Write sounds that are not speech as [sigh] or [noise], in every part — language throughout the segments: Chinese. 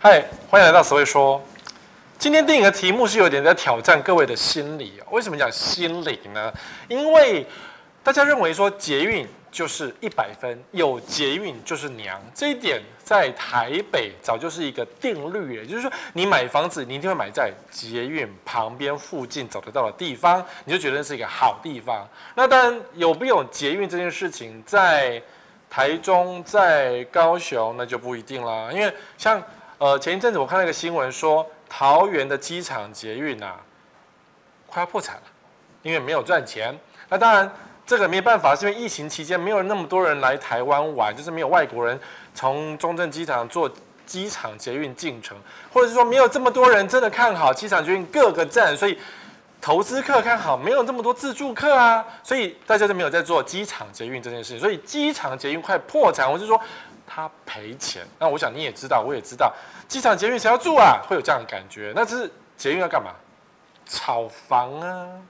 嗨，欢迎来到史威说。今天电影的题目是有点在挑战各位的心理。为什么讲心理呢？因为大家认为说捷运就是一百分，有捷运就是娘。这一点在台北早就是一个定律，也就是说，你买房子，你一定会买在捷运旁边附近走得到的地方，你就觉得是一个好地方。那当然，有没有捷运这件事情，在台中、在高雄，那就不一定啦。因为像呃，前一阵子我看到一个新闻说，桃园的机场捷运啊，快要破产了，因为没有赚钱。那当然，这个没办法，是因为疫情期间没有那么多人来台湾玩，就是没有外国人从中正机场坐机场捷运进城，或者是说没有这么多人真的看好机场捷运各个站，所以投资客看好，没有这么多自助客啊，所以大家就没有在做机场捷运这件事情，所以机场捷运快破产，我就说。他赔钱，那我想你也知道，我也知道，机场捷运谁要住啊？会有这样的感觉。那这是捷运要干嘛？炒房啊，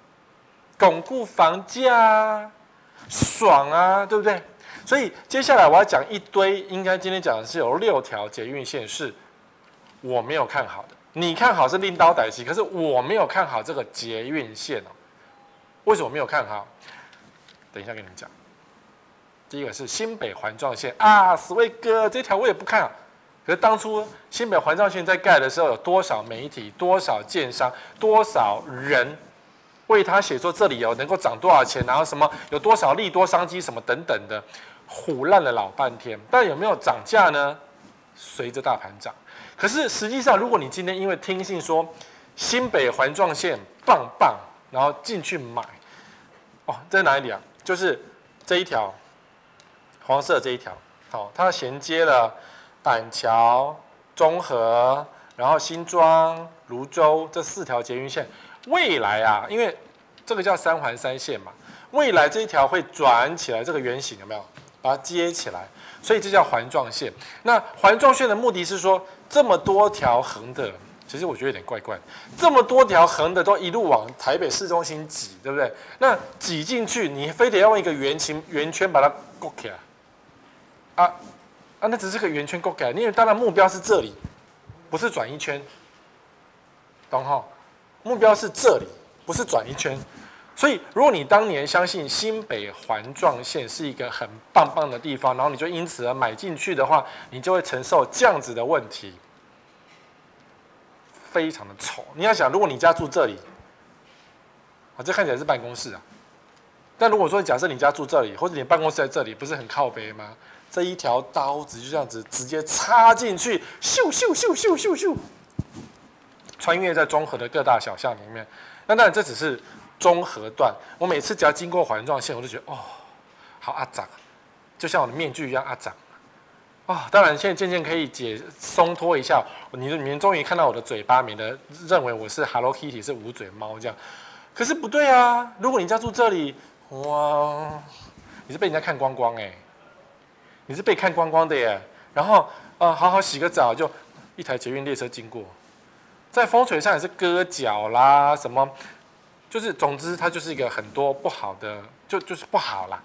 巩固房价，爽啊，对不对？所以接下来我要讲一堆，应该今天讲的是有六条捷运线是我没有看好的。你看好是拎刀歹戏，可是我没有看好这个捷运线哦。为什么没有看好？等一下跟你们讲。第一个是新北环状线啊，史威哥这条我也不看啊。可是当初新北环状线在盖的时候，有多少媒体、多少建商、多少人为他写说这里有能够涨多少钱，然后什么有多少利多商机什么等等的，唬烂了老半天。但有没有涨价呢？随着大盘涨。可是实际上，如果你今天因为听信说新北环状线棒棒，然后进去买，哦，在哪里啊？就是这一条。黄色这一条，好，它衔接了板桥、中和，然后新庄、芦洲这四条捷运线。未来啊，因为这个叫三环三线嘛，未来这一条会转起来，这个圆形有没有？把它接起来，所以这叫环状线。那环状线的目的是说，这么多条横的，其实我觉得有点怪怪，这么多条横的都一路往台北市中心挤，对不对？那挤进去，你非得要用一个圆形圆圈把它勾起来。啊啊，那只是个圆圈勾改，因为当然目标是这里，不是转一圈，懂哈？目标是这里，不是转一圈。所以，如果你当年相信新北环状线是一个很棒棒的地方，然后你就因此而买进去的话，你就会承受这样子的问题，非常的丑。你要想，如果你家住这里，啊，这看起来是办公室啊，但如果说假设你家住这里，或者你办公室在这里，不是很靠北吗？这一条刀子就这样子直接插进去，咻咻咻咻咻咻，穿越在中和的各大小巷里面。那当然这只是中和段，我每次只要经过环状线，我就觉得哦，好阿杂，就像我的面具一样阿杂。啊，当然现在渐渐可以解松脱一下，你你们终于看到我的嘴巴，免得认为我是 Hello Kitty 是无嘴猫这样。可是不对啊，如果你家住这里，哇，你是被人家看光光哎、你是被看光光的耶，然后啊、呃，好好洗个澡，就一台捷运列车经过，在风水上也是割脚啦，什么，就是总之它就是一个很多不好的，就就是不好啦，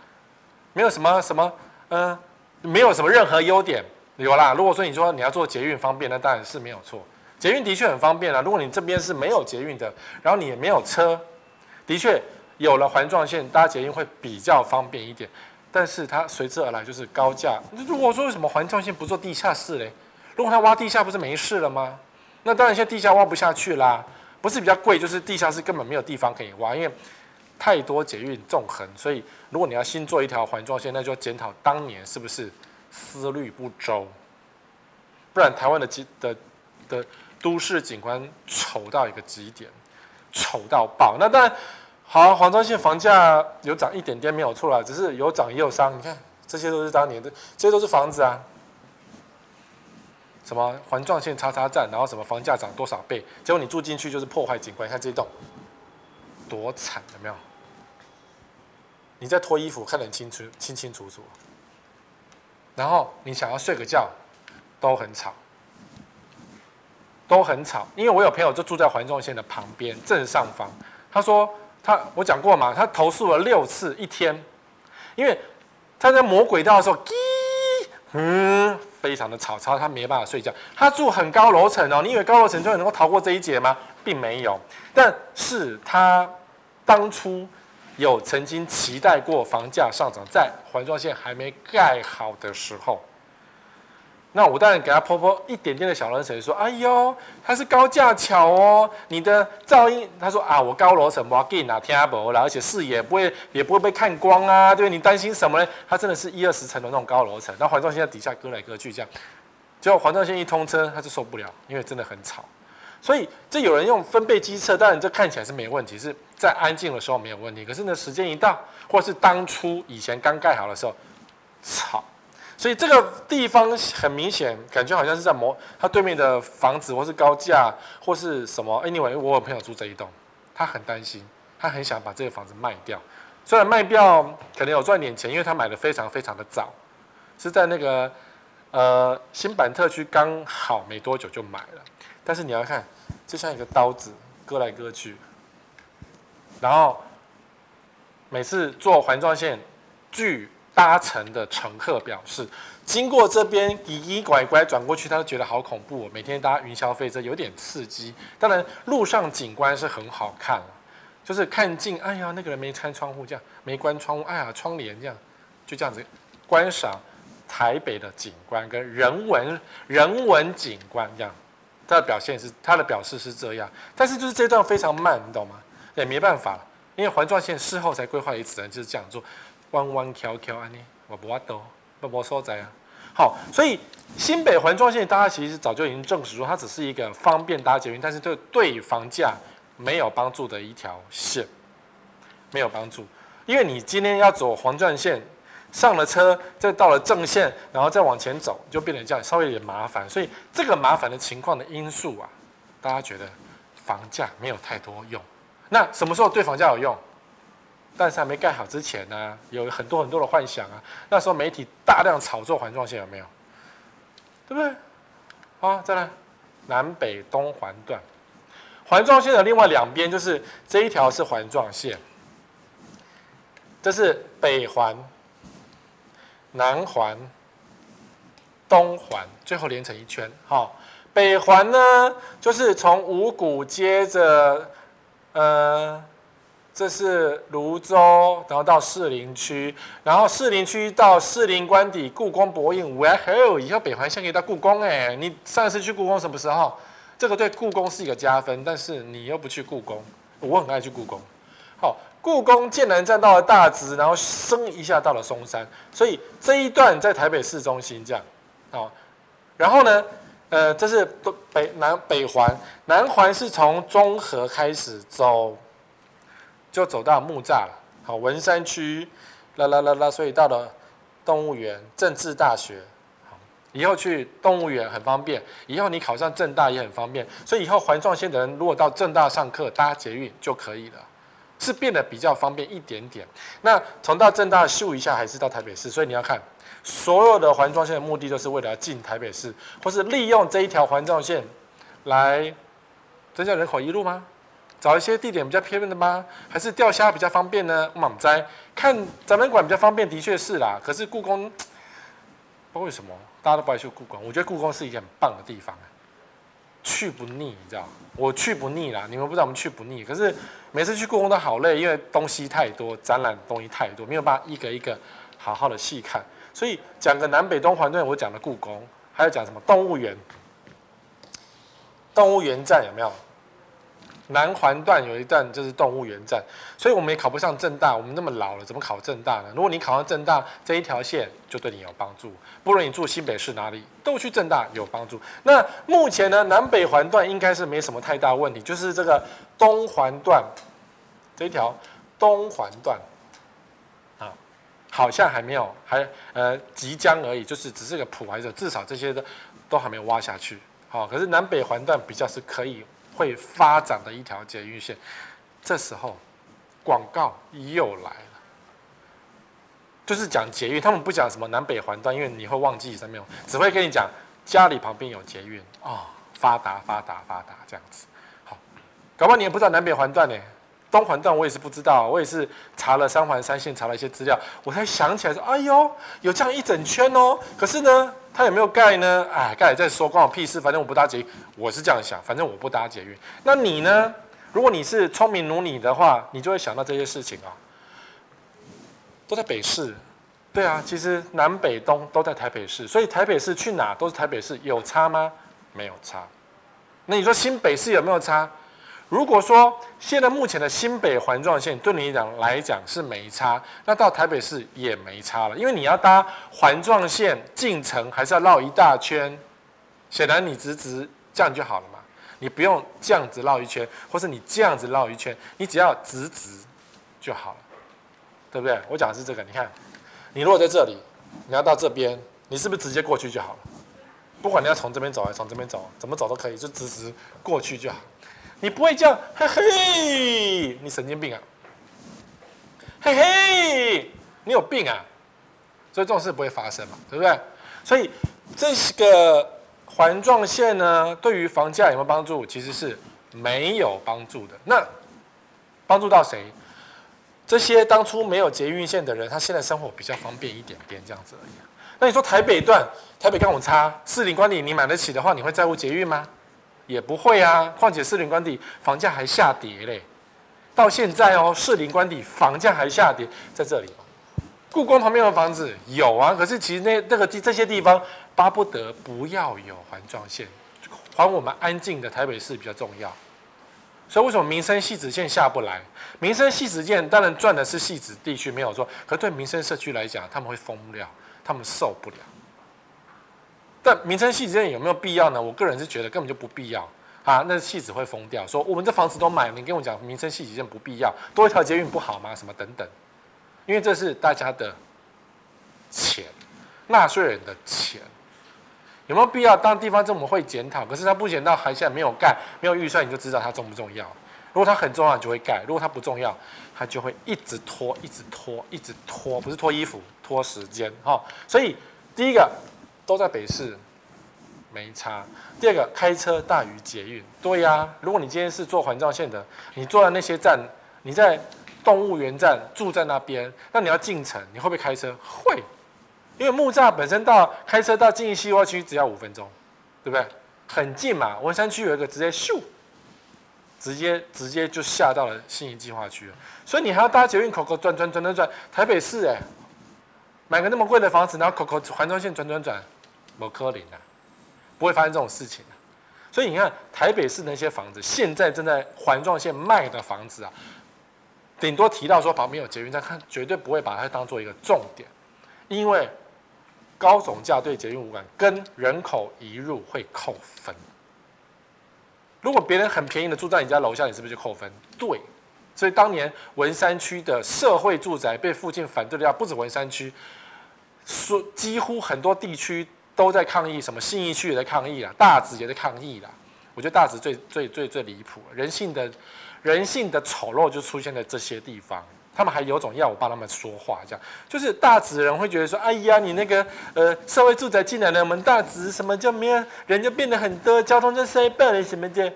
没有什么什么，嗯、没有什么任何优点，有啦。如果说你说你要做捷运方便，那当然是没有错，捷运的确很方便啦。如果你这边是没有捷运的，然后你也没有车，的确有了环状线搭捷运会比较方便一点。但是它随之而来就是高价。如果说为什么环状线不做地下室嘞？如果它挖地下不是没事了吗？那当然现在地下挖不下去啦，不是比较贵，就是地下室根本没有地方可以挖，因为太多捷运纵横。所以如果你要新做一条环状线，那就检讨当年是不是思虑不周，不然台湾的的的都市景观丑到一个极点，丑到爆。那当然。好，环状线房价有涨一点点没有错啦，只是有涨也有伤。你看，这些都是当年的，这些都是房子啊。什么环状线叉叉站，然后什么房价涨多少倍，结果你住进去就是破坏景观。看这栋多惨，有没有？你在脱衣服，看得很清楚，清清楚楚。然后你想要睡个觉，都很吵，都很吵。因为我有朋友就住在环状线的旁边正上方，他说。他我讲过嘛，他投诉了六次一天，因为他在磨轨道的时候，嗯，非常的吵，吵他没办法睡觉。他住很高楼层哦，你以为高楼层就能够逃过这一劫吗？并没有，但是他当初有曾经期待过房价上涨，在环状线还没盖好的时候。那我当然给他泼泼一点点的小冷水，说：“哎呦，它是高架桥哦，你的噪音。”他说：“啊，我高楼层我要给你拿天不了，而且视野不会也不会被看光啊，对，你担心什么呢？他真的是一二十层的那种高楼层，那环状线在底下割来割去这样，结果环状线一通车，他就受不了，因为真的很吵。所以这有人用分贝机测，当然这看起来是没问题，是在安静的时候没有问题。可是呢，时间一到，或是当初以前刚盖好的时候，吵。”所以这个地方很明显，感觉好像是在某他对面的房子，或是高架，或是什么。Anyway，我有朋友住这一栋，他很担心，他很想把这个房子卖掉。虽然卖掉可能有赚点钱，因为他买的非常非常的早，是在那个呃新板特区刚好没多久就买了。但是你要看，就像一个刀子割来割去，然后每次坐环状线距。搭乘的乘客表示，经过这边一拐拐转过去，他都觉得好恐怖。每天搭云霄飞车有点刺激，当然路上景观是很好看，就是看近，哎呀，那个人没开窗户，这样没关窗户，哎呀，窗帘这样，就这样子观赏台北的景观跟人文人文景观这样。他的表现是，他的表示是这样，但是就是这段非常慢，你懂吗？也没办法，因为环状线事后才规划，也只能就是这样做。弯弯翘翘安尼，我不挖多，不无所在啊。好，所以新北环状线，大家其实早就已经证实说，它只是一个方便搭捷运，但是对对房价没有帮助的一条线，没有帮助。因为你今天要走环状线，上了车，再到了正线，然后再往前走，就变成这样，稍微有点麻烦。所以这个麻烦的情况的因素啊，大家觉得房价没有太多用。那什么时候对房价有用？但是还没盖好之前呢、有很多很多的幻想啊。那时候媒体大量炒作环状线，有没有？对不对？好，再来南北东环段，环状线的另外两边就是这一条是环状线，这是北环、南环、东环，最后连成一圈。好，北环呢，就是从五股接着，呃。这是芦洲，然后到士林区，然后士林区到士林官邸、故宫博物院，还有以后北环线可以到故宫哎！你上次去故宫什么时候？这个对故宫是一个加分，但是你又不去故宫，我很爱去故宫。好，故宫建南站到了大直，然后升一下到了松山，所以这一段在台北市中心这样。好，然后呢，呃，这是北南北环，南环是从中和开始走。就走到木栅了，好，文山区，啦啦啦啦，所以到了动物园、政治大学，好，以后去动物园很方便，以后你考上政大也很方便，所以以后环状线的人如果到政大上课搭捷运就可以了，是变得比较方便一点点。那从到政大秀一下还是到台北市，所以你要看所有的环状线的目的都是为了进台北市，或是利用这一条环状线来增加人口一路吗？找一些地点比较偏的吗？还是钓虾比较方便呢？我们在看展览馆比较方便，的确是啦。可是故宫，不知道为什么大家都不爱去故宫。我觉得故宫是一个很棒的地方，去不腻，你知道？我去不腻啦。你们不知道我们去不腻。可是每次去故宫都好累，因为东西太多，展览东西太多，没有办法一个一个好好的细看。所以讲个南北东环段，我讲了故宫，还有讲什么动物园？动物园站有没有？南环段有一段就是动物园站，所以我们也考不上正大。我们那么老了，怎么考正大呢？如果你考上正大，这一条线就对你有帮助。不论你住新北市哪里，都去正大有帮助。那目前呢，南北环段应该是没什么太大问题，就是这个东环段这一条东环段啊，好像还没有，还呃即将而已，就是只是个谱，还是至少这些的都还没有挖下去。好，可是南北环段比较是可以。会发展的一条捷运线，这时候广告又来了，就是讲捷运，他们不讲什么南北环段，因为你会忘记上面，只会跟你讲家里旁边有捷运。哦，发达发达发达这样子。好，搞不好你也不知道南北环段呢，东环段我也是不知道，我也是查了三环三线查了一些资料，我才想起来说，哎呦，有这样一整圈哦。可是呢，他有没有盖呢？哎，盖了再说，关我屁事。反正我不搭捷运，我是这样想。反正我不搭捷运。那你呢？如果你是聪明如你的话，你就会想到这些事情啊。都在北市，对啊，其实南北东都在台北市，所以台北市去哪都是台北市，有差吗？没有差。那你说新北市有没有差？如果说现在目前的新北环状线对你讲来讲是没差，那到台北市也没差了，因为你要搭环状线进城，还是要绕一大圈。显然你直直这样就好了嘛，你不用这样子绕一圈，或是你这样子绕一圈，你只要直直就好了，对不对？我讲的是这个，你看，你如果在这里，你要到这边，你是不是直接过去就好了？不管你要从这边走还是从这边走，怎么走都可以，就直直过去就好。你不会这样，嘿嘿，你神经病啊！嘿嘿，你有病啊！所以这种事不会发生嘛，对不对？所以这个环状线呢，对于房价有没有帮助？其实是没有帮助的。那帮助到谁？这些当初没有捷运线的人，他现在生活比较方便一点点，这样子而已。那你说台北段，台北跟我差士林官邸，你买得起的话，你会在乎捷运吗？也不会啊，况且士林官邸房价还下跌嘞，到现在哦，士林官邸房价还下跌，在这里，故宫旁边的房子有啊，可是其实那那个地这些地方巴不得不要有环状线，还我们安静的台北市比较重要。所以为什么民生汐止线下不来？民生汐止线当然赚的是汐止地区没有错，可对民生社区来讲，他们会疯掉，他们受不了。但民生汐止线有没有必要呢？我个人是觉得根本就不必要啊！那戏子会疯掉，说我们这房子都买了，你跟我讲民生汐止线不必要，多一条捷运不好吗？什么等等？因为这是大家的钱，纳税人的钱，有没有必要？当地方政府会检讨，可是他不检讨，还现在没有盖，没有预算，你就知道它重不重要。如果它很重要，就会盖；如果它不重要，它就会一直拖，一直拖，一直拖，不是拖衣服，拖时间哈。所以第一个。都在北市，没差。第二个，开车大于捷运，对呀、如果你今天是坐环状线的，你坐在那些站，你在动物园站住在那边，那你要进城，你会不会开车？会，因为木栅本身到开车到信义计划区只要五分钟，对不对？很近嘛。文山区有一个直接咻，直接直接就下到了信义计划区了，所以你还要搭捷运口口转转转转转，台北市哎。买个那么贵的房子，然后口口环状线转转转，没可能啊，不会发生这种事情啊。所以你看台北市那些房子，现在正在环状线卖的房子啊，顶多提到说旁边有捷运站，看绝对不会把它当做一个重点，因为高总价对捷运无关，跟人口移入会扣分。如果别人很便宜的住在你家楼下，你是不是就扣分？对。所以当年文山区的社会住宅被附近反对的要不止文山区，说几乎很多地区都在抗议，什么信义区也在抗议啦，大直也在抗议啦。我觉得大直最最最最离谱，人性的人性的丑陋就出现在这些地方。他们还有种要我帮他们说话，这样就是大直人会觉得说，哎呀，你那个呃社会住宅进来了，我们大直什么叫没有人就变得很多，交通就塞爆了什么的。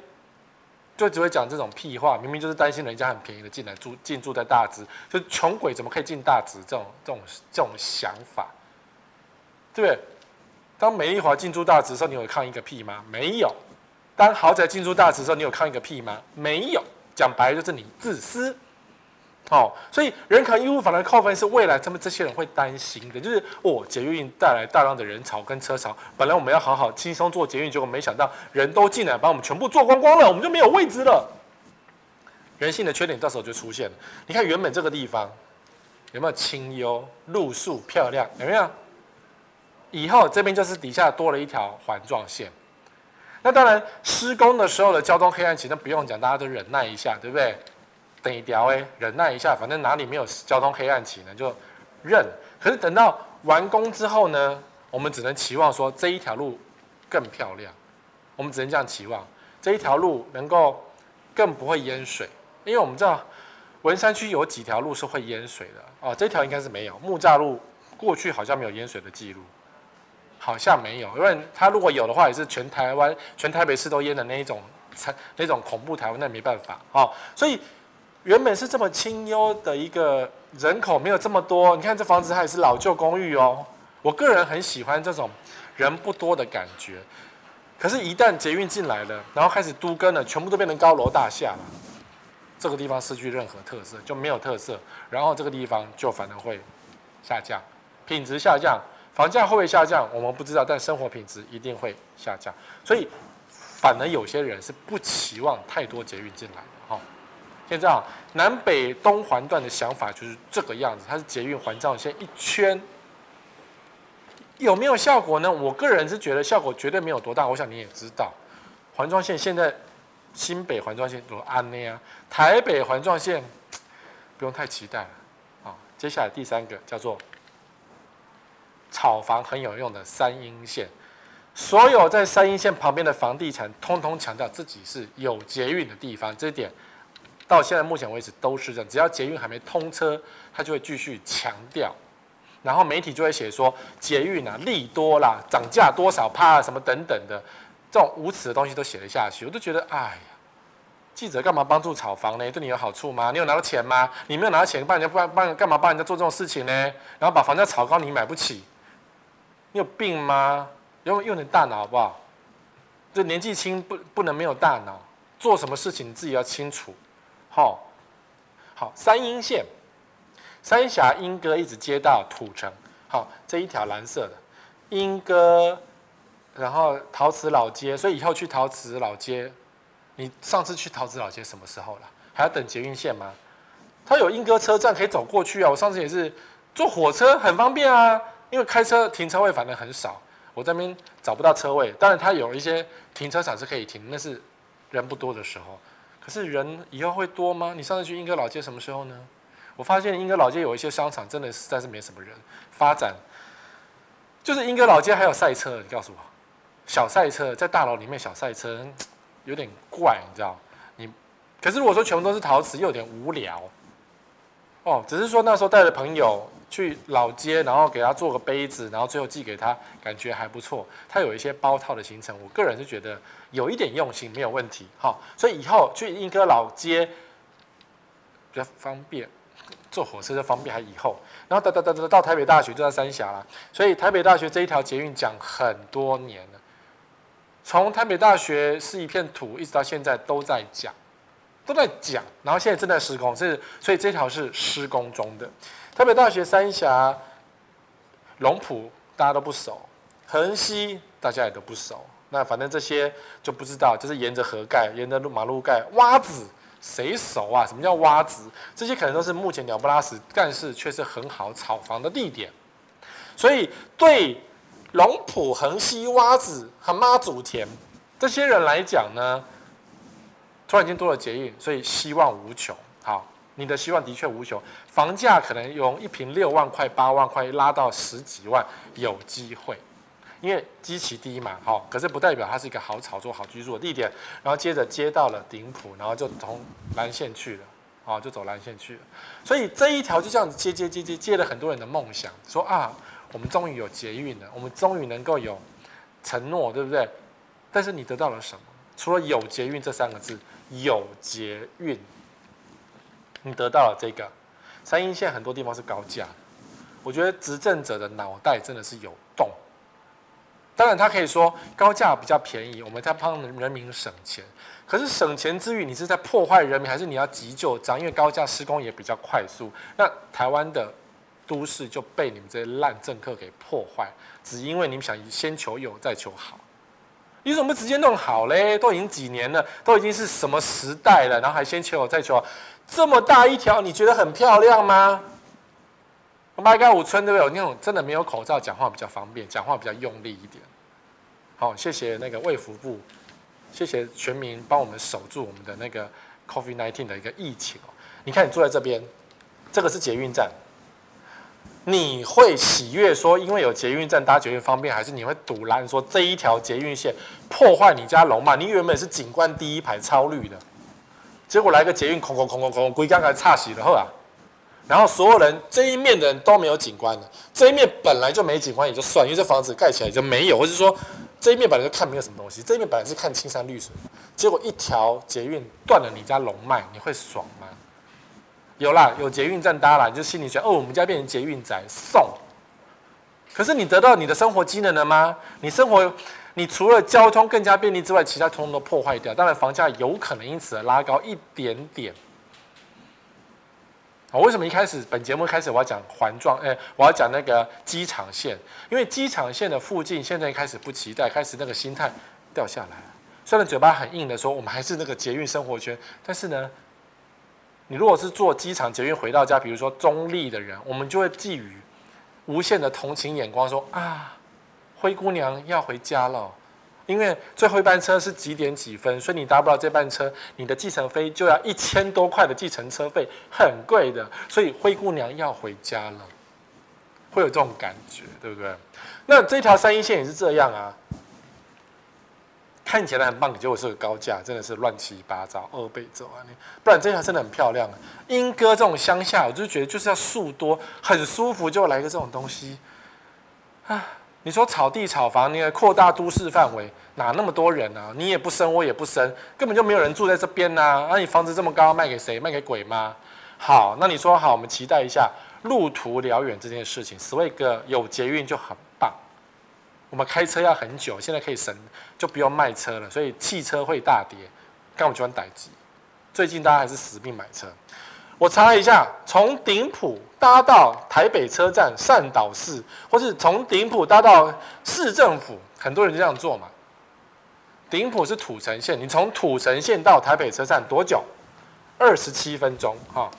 就只会讲这种屁话，明明就是担心人家很便宜的进来住进驻在大直，就穷鬼怎么可以进大直？这种这种这种想法，对不对？当美丽华进驻大直的时候，你有抗议个屁吗？没有。当豪宅进驻大直的时候，你有抗议个屁吗？没有。讲白了就是你自私。哦，所以人口移入反而扣分是未来他们这些人会担心的，就是哦，捷运带来大量的人潮跟车潮，本来我们要好好轻松坐捷运，结果没想到人都进来把我们全部坐光光了，我们就没有位置了。人性的缺点到时候就出现了。你看原本这个地方有没有清幽、路树漂亮？有没有？以后这边就是底下多了一条环状线。那当然施工的时候的交通黑暗期，那不用讲，大家都忍耐一下，对不对？等一条哎，忍耐一下，反正哪里没有交通黑暗期呢，就认。可是等到完工之后呢，我们只能期望说这一条路更漂亮。我们只能这样期望，这一条路能够更不会淹水。因为我们知道文山区有几条路是会淹水的哦，这条应该是没有。木栅路过去好像没有淹水的记录，好像没有。因为它如果有的话，也是全台湾、全台北市都淹的那一种，那种恐怖台湾，那没办法哦。所以。原本是这么清幽的一个人口没有这么多，你看这房子它也是老旧公寓哦。我个人很喜欢这种人不多的感觉。可是，一旦捷运进来了，然后开始都跟了，全部都变成高楼大厦了，这个地方失去任何特色，就没有特色，然后这个地方就反而会下降，品质下降，房价会不会下降？我们不知道，但生活品质一定会下降。所以，反而有些人是不期望太多捷运进来的哈。现在啊，南北东环段的想法就是这个样子，它是捷运环状线一圈。有没有效果呢？我个人是觉得效果绝对没有多大。我想你也知道，环状线现在新北环状线都安呢啊，台北环状线 [tsk] 不用太期待了。好，接下来第三个叫做炒房很有用的三阴线，所有在三阴线旁边的房地产，通通强调自己是有捷运的地方，这一点到现在目前为止都是这样。只要捷运还没通车，它就会继续强调。然后媒体就会写说捷运啊利多啦，涨价多少趴什么等等的，这种无耻的东西都写了下去，我都觉得哎呀，记者干嘛帮助炒房呢？对你有好处吗？你有拿到钱吗？你没有拿到钱，帮人家帮帮干嘛帮人家做这种事情呢？然后把房价炒高，你买不起，你有病吗？用用点大脑好不好？这年纪轻不不能没有大脑，做什么事情你自己要清楚。好，好三阴线。三峡莺歌一直接到土城，好，这一条蓝色的莺歌，然后陶瓷老街，所以以后去陶瓷老街，你上次去陶瓷老街什么时候了？还要等捷运线吗？它有莺歌车站可以走过去啊，我上次也是坐火车很方便啊，因为开车停车位反正很少，我这边找不到车位，当然它有一些停车场是可以停，那是人不多的时候，可是人以后会多吗？你上次去英歌老街什么时候呢？我发现英歌老街有一些商场真的实在是没什么人发展，就是英歌老街还有赛车，你告诉我，小赛车在大楼里面小赛车有点怪，你知道？你可是如果说全部都是陶瓷，又有点无聊。哦，只是说那时候带着朋友去老街，然后给他做个杯子，然后最后寄给他，感觉还不错。他有一些包套的行程，我个人是觉得有一点用心，没有问题。好，所以以后去莺歌老街比较方便。坐火车就方便，还以后，然后哒哒哒哒到台北大学就在三峡了，所以台北大学这一条捷运讲很多年了，从台北大学是一片土，一直到现在都在讲，都在讲，然后现在正在施工，是所以这条是施工中的。台北大学三峡、龙埔大家都不熟，横溪大家也都不熟，那反正这些就不知道，就是沿着河盖，沿着路马路盖，洼子。谁熟啊？什么叫洼子？这些可能都是目前鸟不拉屎，但是却是很好炒房的地点。所以对龙埔、横溪、洼子和妈祖田这些人来讲呢，突然间多了捷运，所以希望无穷。你的希望的确无穷。房价可能用一坪六万块、八万块拉到十几万，有机会。因为基期低嘛，好，可是不代表它是一个好炒作、好居住的地点。然后接着接到了顶埔，然后就从蓝线去了，啊，就走蓝线去了。所以这一条就这样子接接接接接了很多人的梦想，说啊，我们终于有捷运了，我们终于能够有承诺，对不对？但是你得到了什么？除了有捷运这三个字，有捷运，你得到了这个三莺线很多地方是高架，我觉得执政者的脑袋真的是有洞。当然，他可以说高架比较便宜，我们在帮人民省钱。可是省钱之余，你是在破坏人民，还是你要急救章？因为高架施工也比较快速。那台湾的都市就被你们这些烂政客给破坏，只因为你们想先求有再求好。你怎么不直接弄好嘞？都已经几年了，都已经是什么时代了，然后还先求有再求？这么大一条，你觉得很漂亮吗？八嘎五村对不对？有那种真的没有口罩，讲话比较方便，讲话比较用力一点。好，谢谢那个卫福部，谢谢全民帮我们守住我们的那个 COVID-19 的一个疫情哦。你看，你坐在这边，这个是捷运站，你会喜悦说因为有捷运站搭捷运方便，还是你会赌烂说这一条捷运线破坏你家龙嘛？你原本是景观第一排超绿的，结果来个捷运，空空空空空，归刚才差死了后啊！然后所有人这一面的人都没有景观了，这一面本来就没景观也就算，因为这房子盖起来就没有，或者说这一面本来就看没有什么东西，这一面本来是看青山绿水，结果一条捷运断了你家龙脉，你会爽吗？有啦，有捷运站搭啦，你就心里想哦，我们家变成捷运宅送。可是你得到你的生活机能了吗？你生活，你除了交通更加便利之外，其他通通都破坏掉。当然，房价有可能因此而拉高一点点。啊，为什么一开始本节目开始我要讲环状？哎，我要讲那个机场线，因为机场线的附近现在开始不期待，开始那个心态掉下来。虽然嘴巴很硬的说，我们还是那个捷运生活圈，但是呢，你如果是坐机场捷运回到家，比如说中立的人，我们就会寄予无限的同情眼光，说啊，灰姑娘要回家了，因为最后一班车是几点几分，所以你搭不到这班车，你的计程费就要一千多块的计程车费，很贵的，所以灰姑娘要回家了，会有这种感觉，对不对？那这条三一线也是这样啊。看起来很棒，结果是个高架，真的是乱七八糟，二倍走啊！不然这条真的很漂亮啊。莺歌这种乡下，我就觉得就是要树多，很舒服，就来个这种东西啊！你说草地炒房，你扩大都市范围，哪那么多人啊？你也不生，我也不生，根本就没有人住在这边呐、啊！那、你房子这么高，卖给谁？卖给鬼吗？好，那你说好，我们期待一下路途遥远这件事情。Swag 有捷运就很棒。我们开车要很久，现在可以省，就不用卖车了，所以汽车会大跌。看我喜欢代志，最近大家还是死命买车。我查了一下，从顶埔搭到台北车站善导寺，或是从顶埔搭到市政府，很多人就这样做嘛。顶埔是土城线，你从土城线到台北车站多久？二十七分钟，哈，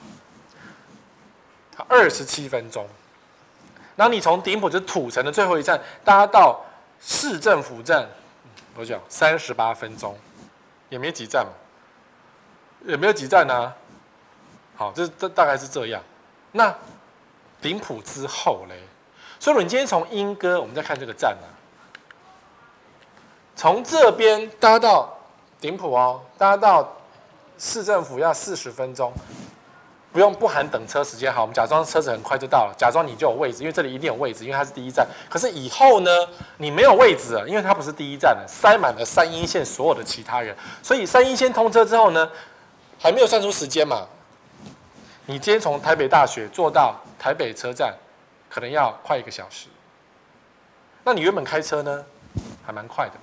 二十七分钟。然后你从顶埔就是土城的最后一站搭到市政府站多久？三十八分钟，也没几站嘛，也没有几站呢、啊。好，这这大概是这样。那顶埔之后嘞？所以你今天从莺歌，我们再看这个站、啊，从这边搭到顶埔哦，搭到市政府要四十分钟。不用不含等车时间，好，我们假装车子很快就到了，假装你就有位置，因为这里一定有位置，因为它是第一站。可是以后呢，你没有位置了，因为它不是第一站了，塞满了三莺线所有的其他人。所以三莺线通车之后呢，还没有算出时间嘛。你今天从台北大学坐到台北车站，可能要快一个小时。那你原本开车呢，还蛮快的。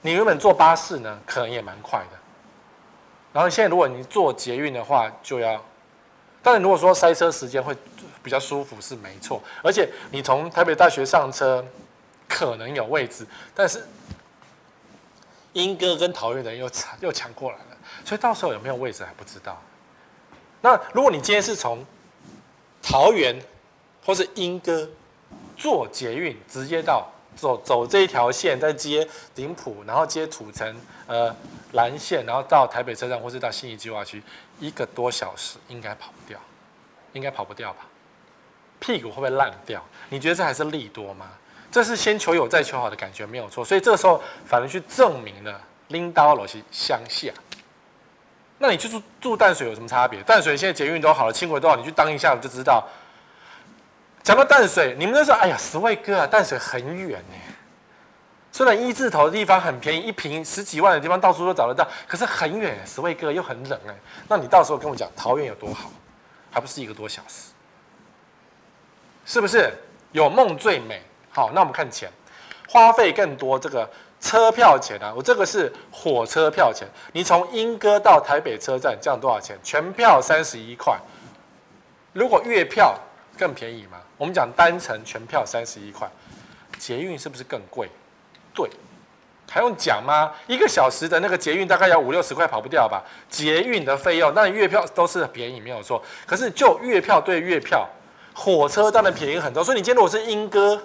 你原本坐巴士呢，可能也蛮快的。然后现在如果你坐捷运的话，就要。当然，如果说塞车时间会比较舒服是没错，而且你从台北大学上车可能有位置，但是英哥跟桃园人又抢又抢过来了，所以到时候有没有位置还不知道。那如果你今天是从桃园或是莺歌坐捷运直接到走走这一条线，再接顶埔，然后接土城呃蓝线，然后到台北车站或是到新义计划区。一个多小时应该跑不掉，应该跑不掉吧？屁股会不会烂掉？你觉得这还是利多吗？这是先求有再求好的感觉没有错，所以这个时候反而去证明了拎刀罗西乡下。那你去住住淡水有什么差别？淡水现在捷运都好了，轻轨都好，你去当一下我就知道。讲到淡水，你们都说哎呀，十位哥啊，淡水很远呢。虽然一字头的地方很便宜，一平十几万的地方到处都找得到，可是很远，十位哥又很冷哎。那你到时候跟我讲桃园有多好，还不是一个多小时？是不是有梦最美？好，那我们看钱，花费更多。这个车票钱啊，我这个是火车票钱。你从莺歌到台北车站这样多少钱？全票三十一块。如果月票更便宜吗？我们讲单程全票三十一块，捷运是不是更贵？对，还用讲吗？一个小时的那个捷运大概要五六十块，跑不掉吧？捷运的费用，那月票都是便宜，没有错。可是就月票对月票，火车当然便宜很多。所以你今天如果是莺歌，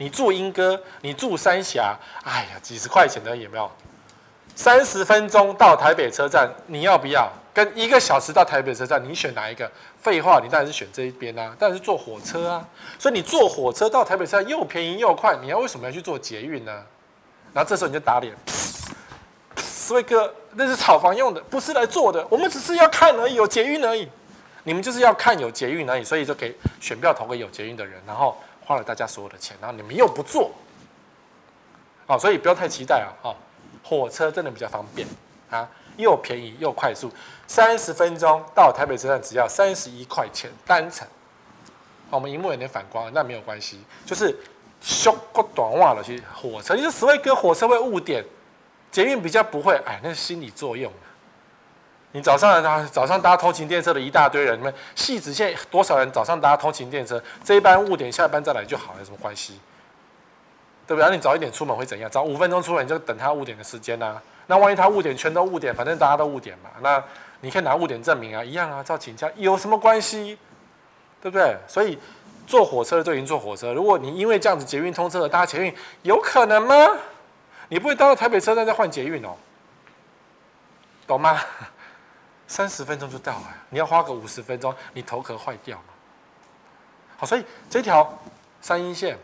你住莺歌，你住三峡，哎呀，几十块钱的有没有？三十分钟到台北车站，你要不要？跟一个小时到台北车站，你选哪一个？废话，你当然是选这一边啊，当然是坐火车啊。所以你坐火车到台北车站又便宜又快，你要为什么要去坐捷运呢？然后这时候你就打脸，所以哥，那是炒房用的，不是来坐的。我们只是要看而已，有捷运而已。你们就是要看有捷运而已，所以就给选票投给有捷运的人，然后花了大家所有的钱，然后你们又不坐。哦，所以不要太期待啊！哦，火车真的比较方便啊。又便宜又快速，三十分钟到台北车站只要三十一块钱单程。好，我们荧幕有点反光，那没有关系，就是修过短袜了，去火车，就是所谓跟火车会误点，捷运比较不会，哎，那是心理作用。你早上搭，早上搭通勤电车的一大堆人，你们汐止现在多少人早上搭通勤电车？这一班误点，下一班再来就好，有什么关系？对不对？那你早一点出门会怎样？早五分钟出门你就等他误点的时间呐、那万一他误点全都误点，反正大家都误点嘛。那你可以拿误点证明啊，一样啊，照请假有什么关系？对不对？所以坐火车就已经坐火车。如果你因为这样子捷运通车而搭捷运，有可能吗？你不会搭到台北车站再换捷运哦，懂吗？三十分钟就到了，你要花个五十分钟，你头壳坏掉吗？好，所以这条三阴线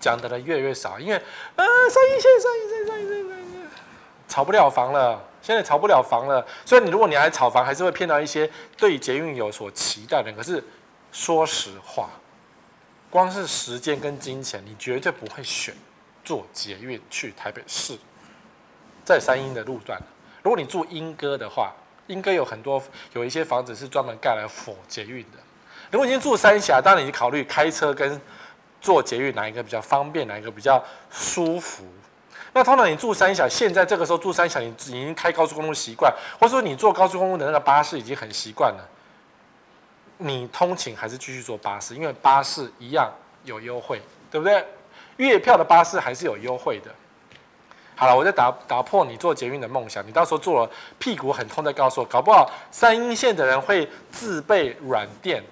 讲的人越来越少，因为啊，三阴线，三阴线，三阴线，三阴线，炒不了房了，现在炒不了房了。所以你如果你还炒房，还是会骗到一些对捷运有所期待的人。可是说实话，光是时间跟金钱，你绝对不会选坐捷运去台北市，在三阴的路段。如果你住莺歌的话，应该有很多有一些房子是专门盖来否捷运的。如果你住三峡，当然你考虑开车跟坐捷运哪一个比较方便，哪一个比较舒服。那通常你住三峡，现在这个时候住三峡，你已经开高速公路习惯，或者说你坐高速公路的那个巴士已经很习惯了，你通勤还是继续坐巴士，因为巴士一样有优惠，对不对？月票的巴士还是有优惠的。好了，我在打打破你坐捷运的梦想。你到时候坐了屁股很痛，再告诉我，搞不好三阴线的人会自备软垫，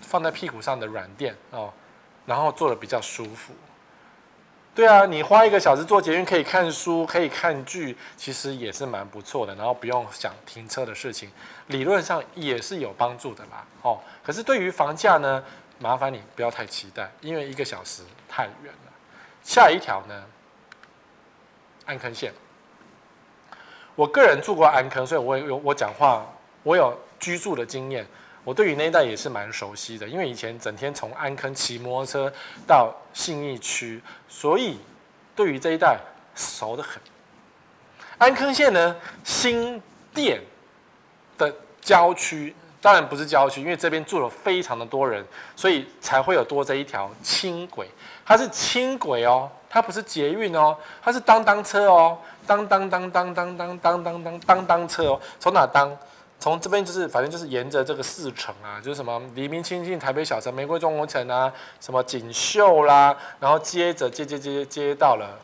放在屁股上的软垫哦，然后坐的比较舒服。对啊，你花一个小时坐捷运可以看书，可以看剧，其实也是蛮不错的。然后不用想停车的事情，理论上也是有帮助的啦。哦，可是对于房价呢，麻烦你不要太期待，因为一个小时太远了。下一条呢？安坑线，我个人住过安坑，所以我有我讲话，我有居住的经验，我对于那一带也是蛮熟悉的，因为以前整天从安坑骑摩托车到信义区，所以对于这一带熟得很。安坑线呢，新店的郊区，当然不是郊区，因为这边住了非常的多人，所以才会有多这一条轻轨，它是轻轨哦。它不是捷运哦，它是当当车哦，当当当当当当当当当当当车哦。从哪当？从这边就是，反正就是沿着这个四城啊，就是什么黎明清境、台北小城、玫瑰中国城啊，什么锦绣啦，然后接着接接接接到了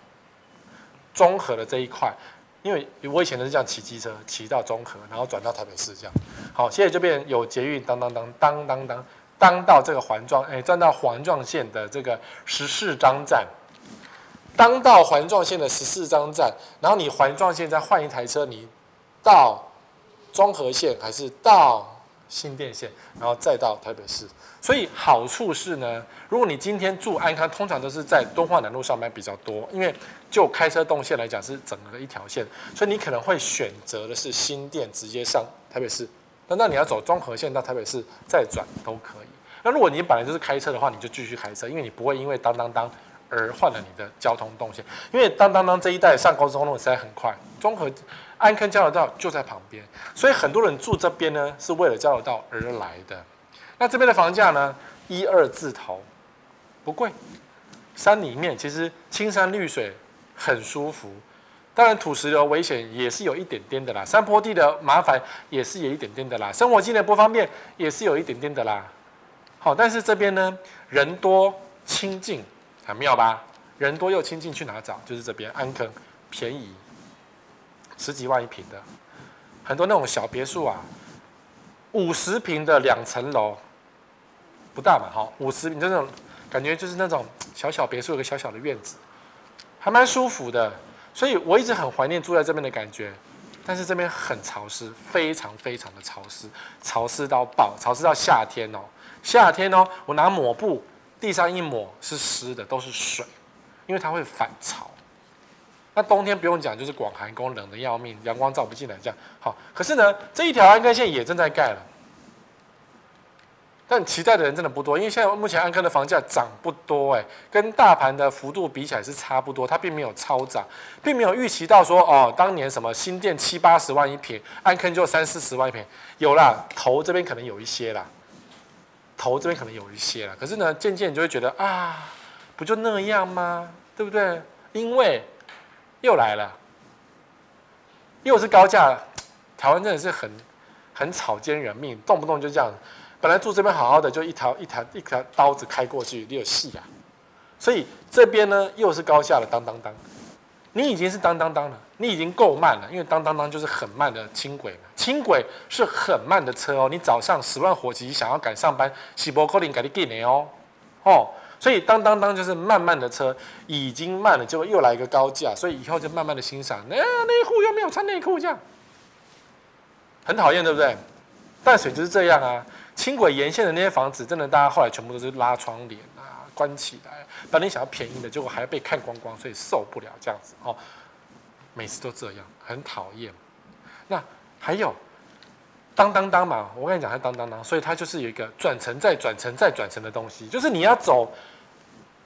中和的这一块。因为我以前都是这样骑机车，骑到中和，然后转到台北市这样。好，现在就变有捷运当当当当当当当到这个环状，哎，转到环状线的这个十四张站。当到环状线的十四张站，然后你环状线再换一台车，你到中和线还是到新店线，然后再到台北市。所以好处是呢，如果你今天住安康，通常都是在敦化南路上班比较多，因为就开车动线来讲是整个一条线，所以你可能会选择的是新店直接上台北市。那那你要走中和线到台北市再转都可以。那如果你本来就是开车的话，你就继续开车，因为你不会因为当当当。而换了你的交通动线，因为当当当这一带上高速公路实在很快，中和安坑交流道就在旁边，所以很多人住这边呢是为了交流道而来的。那这边的房价呢，一二字头，不贵。山里面其实青山绿水很舒服，当然土石流危险也是有一点点的啦，山坡地的麻烦也是有一点点的啦，生活机能不方便也是有一点点的啦。好，但是这边呢人多清静。很妙吧？人多又亲近，去哪找？就是这边安坑，便宜，十几万一平的，很多那种小别墅啊，五十平的两层楼，不大嘛，哈，五十平这种感觉就是那种小小别墅，有个小小的院子，还蛮舒服的。所以我一直很怀念住在这边的感觉，但是这边很潮湿，非常非常的潮湿，潮湿到爆，潮湿到夏天哦，夏天哦，我拿抹布。地上一抹是湿的，都是水，因为它会反潮。那冬天不用讲，就是广寒宫冷的要命，阳光照不进来，这样好。可是呢，这一条安坑线也正在盖了，但期待的人真的不多，因为现在目前安坑的房价涨不多，哎，跟大盘的幅度比起来是差不多，它并没有超涨，并没有预期到说哦，当年什么新店七八十万一平，安坑就三四十万一平，有啦，头这边可能有一些啦。头这边可能有一些了，可是呢，渐渐你就会觉得啊，不就那样吗？对不对？因为又来了，又是高价，台湾真的是很很草菅人命，动不动就这样。本来住这边好好的，就一条一条一条刀子开过去，你有戏啊！所以这边呢又是高架的当当当，你已经是当当当了，你已经够慢了，因为当当当就是很慢的轻轨嘛，轻轨是很慢的车哦。你早上十万火急想要赶上班，喜波克林赶你给你哦哦，所以当当当就是慢慢的车，已经慢了，结果又来一个高架，所以以后就慢慢的欣赏。那内裤又没有穿内裤，这样很讨厌，对不对？淡水就是这样啊。轻轨沿线的那些房子，真的大家后来全部都是拉窗帘啊，关起来。本来想要便宜的，结果还要被看光光，所以受不了这样子哦。每次都这样，很讨厌。那还有当当当嘛，我跟你讲，它当当当，所以它就是有一个转乘再转乘再转乘的东西，就是你要走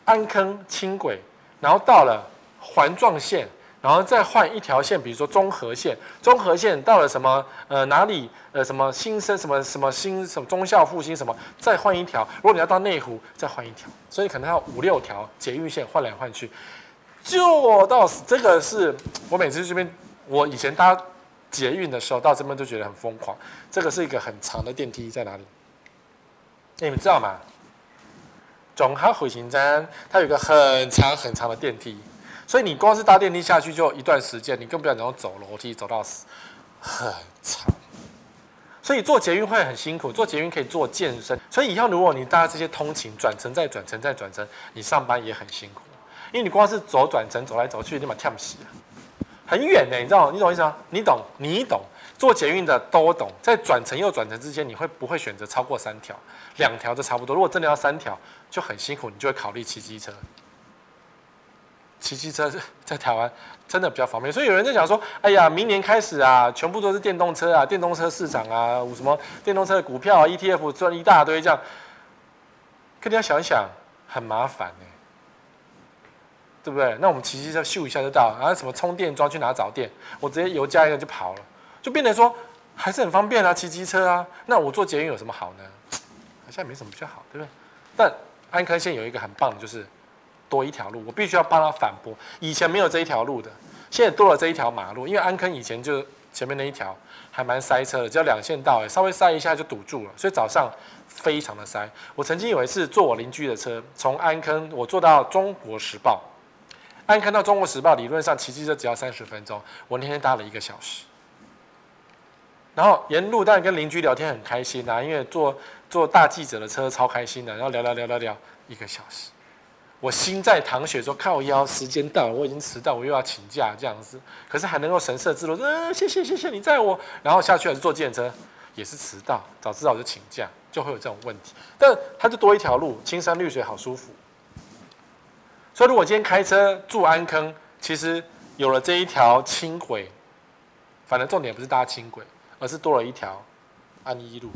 安坑轻轨，然后到了环状线。然后再换一条线，比如说中和线，中和线到了什么呃哪里呃什么新生什么什么新什么忠孝复兴什么，再换一条。如果你要到内湖，再换一条，所以可能要五六条捷运线换来换去。就到这个是我每次这边，我以前搭捷运的时候到这边就觉得很疯狂。这个是一个很长的电梯在哪里？你们知道吗？中和回形站它有一个很长很长的电梯。所以你光是搭电梯下去就一段时间，你更不要讲走楼梯走到死，很长。所以坐捷运会很辛苦，坐捷运可以做健身。所以以后如果你搭这些通勤转乘再转乘再转乘，你上班也很辛苦，因为你光是走转乘走来走去，你把跳不起啊，很远呢，你知道？你懂意思吗？你懂，你懂。坐捷运的都懂，在转乘又转乘之间，你会不会选择超过三条？两条就差不多。如果真的要三条，就很辛苦，你就会考虑骑机车。骑机车在台湾真的比较方便，所以有人在讲说：“哎呀，明年开始啊，全部都是电动车啊，电动车市场啊，什么电动车的股票啊，ETF 赚一大堆这样。”可你要想一想，很麻烦呢，对不对？那我们骑机车咻一下就到，然后什么充电桩去哪找电？我直接油加一个就跑了，就变成说还是很方便啊，骑机车啊。那我坐捷运有什么好呢？好像没什么比较好，对不对？但安坑线有一个很棒的就是。多一条路，我必须要帮他反驳。以前没有这一条路的，现在多了这一条马路。因为安坑以前就前面那一条还蛮塞车的，只要两线道，稍微塞一下就堵住了，所以早上非常的塞。我曾经有一次坐我邻居的车，从安坑我坐到中国时报，安坑到中国时报理论上骑机车只要三十分钟，我那天搭了一个小时。然后沿路当然跟邻居聊天很开心啊，因为坐坐大记者的车超开心的，然后聊聊聊聊聊一个小时。我心在淌血，说靠腰，时间到，我已经迟到，我又要请假这样子，可是还能够神色自若，嗯，谢谢谢谢你载我，然后下去还是坐计程车，也是迟到，早知道我就请假，就会有这种问题。但它就多一条路，青山绿水好舒服。所以如果今天开车住安坑，其实有了这一条轻轨，反正重点不是搭轻轨，而是多了一条安一路，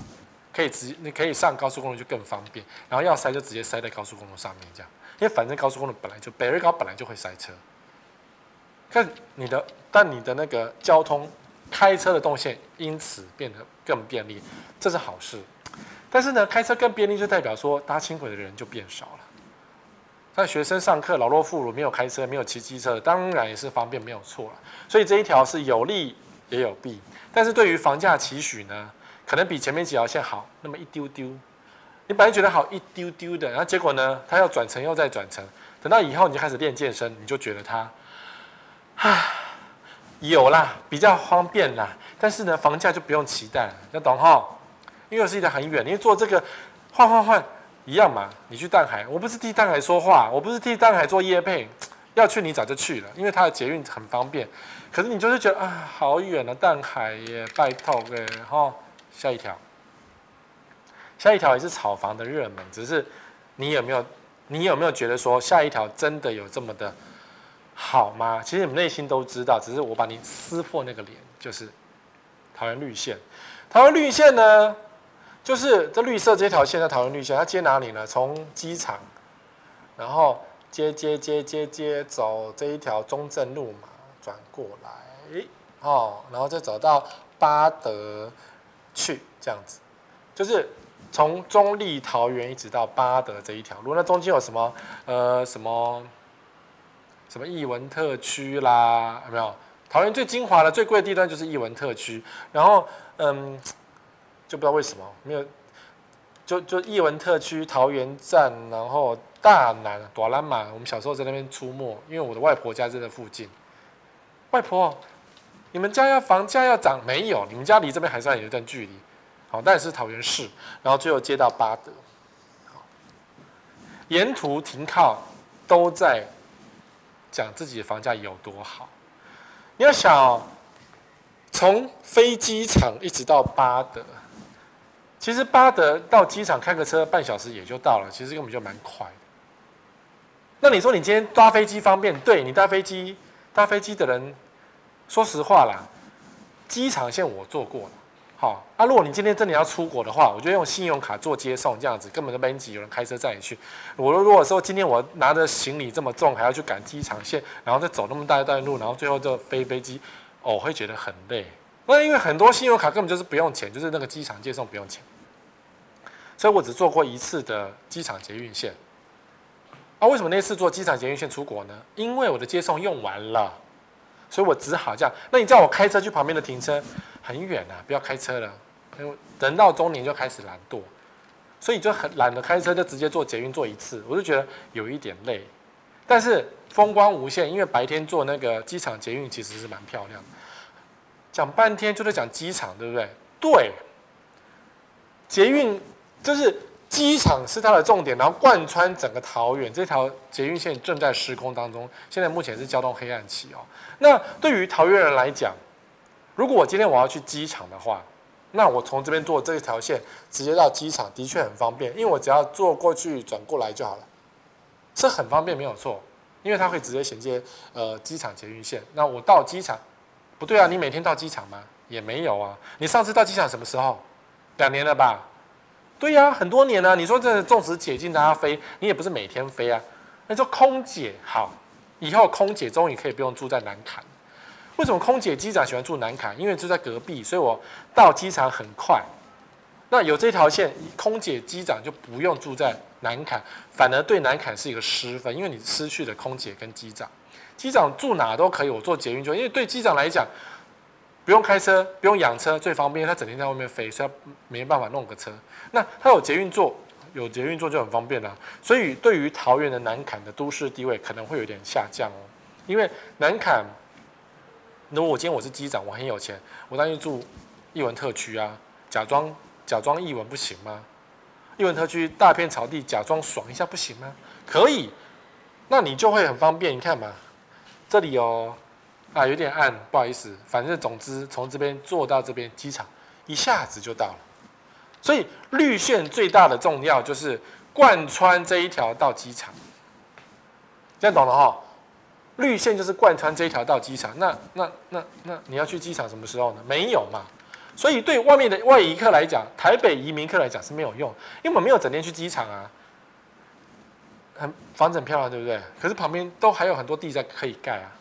可以直你可以上高速公路就更方便，然后要塞就直接塞在高速公路上面这样。因为反正高速公路本来就北二高本来就会塞车，但你的，但你的那个交通开车的动线因此变得更便利，这是好事。但是呢，开车更便利就代表说搭轻轨的人就变少了。但学生上课、老弱妇孺没有开车、没有骑机车，当然也是方便没有错了。所以这一条是有利也有弊。但是对于房价期许呢，可能比前面几条线好那么一丢丢。你本来觉得好一丢丢的，然后结果呢，他要转乘又再转乘，等到以后你就开始练健身，你就觉得他，啊，有啦，比较方便啦，但是呢，房价就不用期待了，要懂哈？因为是一个很远，因为做这个换换换一样嘛。你去淡海，我不是替淡海说话，我不是替淡海做业配，要去你早就去了，因为它的捷运很方便。可是你就是觉得啊，好远啊，淡海耶，拜托哎，哈，下一条。下一条也是炒房的热门，只是你有没有你有没有觉得说下一条真的有这么的好吗？其实你们内心都知道，只是我把你撕破那个脸，就是桃园绿线。桃园绿线呢，就是这绿色这条线的桃园绿线，它接哪里呢？从机场，然后接接接接接走这一条中正路嘛，转过来，哦，然后再走到八德去，这样子，就是。从中坜桃园一直到八德这一条路，那中间有什么？呃，什么什么艺文特区啦？有没有？桃园最精华的、最贵的地段就是艺文特区，然后嗯，就不知道为什么没有，就就艺文特区桃园站，然后大南、朵拉玛，我们小时候在那边出没，因为我的外婆家在这附近。外婆，你们家要房价要涨没有？你们家离这边还算有一段距离。好，但是桃园市，然后最后接到八德，沿途停靠都在讲自己的房价有多好。你要想，从飞机场一直到八德，其实八德到机场开个车半小时也就到了，其实根本就蛮快的。那你说你今天搭飞机方便？对，你搭飞机，搭飞机的人，说实话啦，机场线我坐过了。好，啊，如果你今天真的要出国的话，我就用信用卡做接送，这样子根本就没挤，有人开车载你去。我如果说今天我拿着行李这么重，还要去赶机场线，然后再走那么大一段路，然后最后就飞飞机，哦，我会觉得很累。那因为很多信用卡根本就是不用钱，就是那个机场接送不用钱，所以我只坐过一次的机场捷运线。啊，为什么那次坐机场捷运线出国呢？因为我的接送用完了，所以我只好这样。那你叫我开车去旁边的停车？很远啊，不要开车了。因为人到中年就开始懒惰，所以就很懒得开车，就直接坐捷运坐一次。我就觉得有一点累，但是风光无限，因为白天坐那个机场捷运其实是蛮漂亮的。讲半天就在讲机场，对不对？对，捷运就是机场是它的重点，然后贯穿整个桃园这条捷运线正在施工当中，现在目前是交通黑暗期哦。那对于桃园人来讲，如果我今天我要去机场的话，那我从这边坐这条线直接到机场的确很方便，因为我只要坐过去转过来就好了，是很方便没有错，因为它会直接衔接呃机场捷运线。那我到机场，不对啊，你每天到机场吗？也没有啊，你上次到机场什么时候？两年了吧？对呀、很多年了、你说这纵使解禁大家飞，你也不是每天飞啊。那说空姐好，以后空姐终于可以不用住在南坎。为什么空姐机长喜欢住南坎？因为住在隔壁，所以我到机场很快。那有这条线，空姐机长就不用住在南坎，反而对南坎是一个失分，因为你失去了空姐跟机长。机长住哪都可以，我坐捷运就，因为对机长来讲，不用开车，不用养车，最方便。他整天在外面飞，所以他没办法弄个车。那它有捷运坐，有捷运坐就很方便啦。所以对于桃园的南崁的都市地位可能会有点下降哦，因为南崁。如果我今天我是机长，我很有钱，我当然住艺文特区啊，假装假装艺文不行吗？艺文特区大片草地，假装爽一下不行吗？可以，那你就会很方便。你看嘛，这里哦，啊有点暗，不好意思，反正总之从这边坐到这边机场，一下子就到了。所以绿线最大的重要就是贯穿这一条到机场，这样懂了哈？绿线就是贯穿这一条到机场，那那那那你要去机场什么时候呢？没有嘛，所以对外面的外移客来讲，台北移民客来讲是没有用，因为我们没有整天去机场啊，很房子很漂亮，对不对？可是旁边都还有很多地在可以盖啊，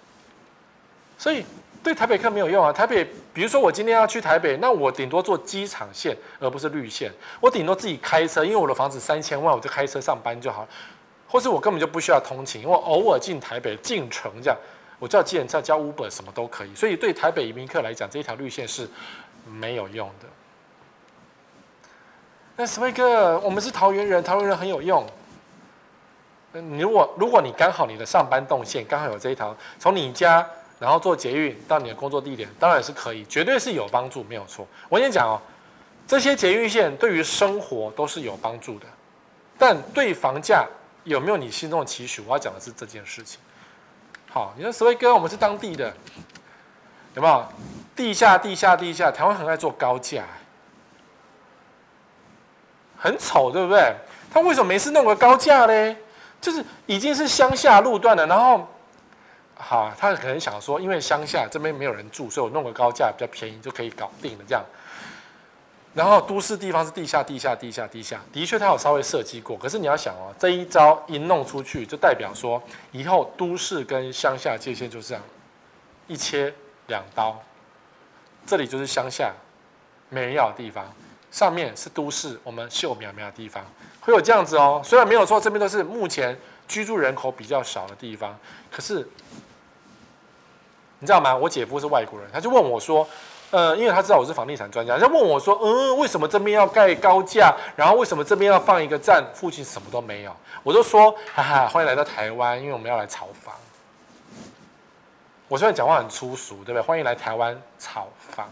所以对台北客没有用啊。台北，比如说我今天要去台北，那我顶多坐机场线，而不是绿线，我顶多自己开车，因为我的房子三千万，我就开车上班就好。或是我根本就不需要通勤，我偶尔进台北进城这样，我叫计程车、叫 Uber 什么都可以。所以对台北移民客来讲，这一条绿线是没有用的。那什么哥，我们是桃园人，桃园人很有用。你如果如果你刚好你的上班动线刚好有这一条，从你家然后坐捷运到你的工作地点，当然也是可以，绝对是有帮助，没有错。我跟你讲哦，这些捷运线对于生活都是有帮助的，但对房价。有没有你心中的期许？我要讲的是这件事情。好，你说石威哥，我们是当地的，有没有？地下、地下、地下，台湾很爱做高架，很丑，对不对？他为什么没事弄个高架呢？就是已经是乡下路段了，然后，好，他可能想说，因为乡下这边没有人住，所以我弄个高架比较便宜，就可以搞定了这样。然后都市地方是地下、地下、地下、地下，的确他有稍微设计过。可是你要想哦，这一招一弄出去，就代表说以后都市跟乡下界限就是这样一切两刀，这里就是乡下没人要的地方，上面是都市，我们秀苗苗的地方，会有这样子哦。虽然没有说这边都是目前居住人口比较少的地方，可是你知道吗？我姐夫是外国人，他就问我说。呃，因为他知道我是房地产专家，他就问我说：“嗯，为什么这边要盖高架？然后为什么这边要放一个站？附近什么都没有？”我就说：“哈哈，欢迎来到台湾，因为我们要来炒房。”我虽然讲话很粗俗，对不对？欢迎来台湾炒房。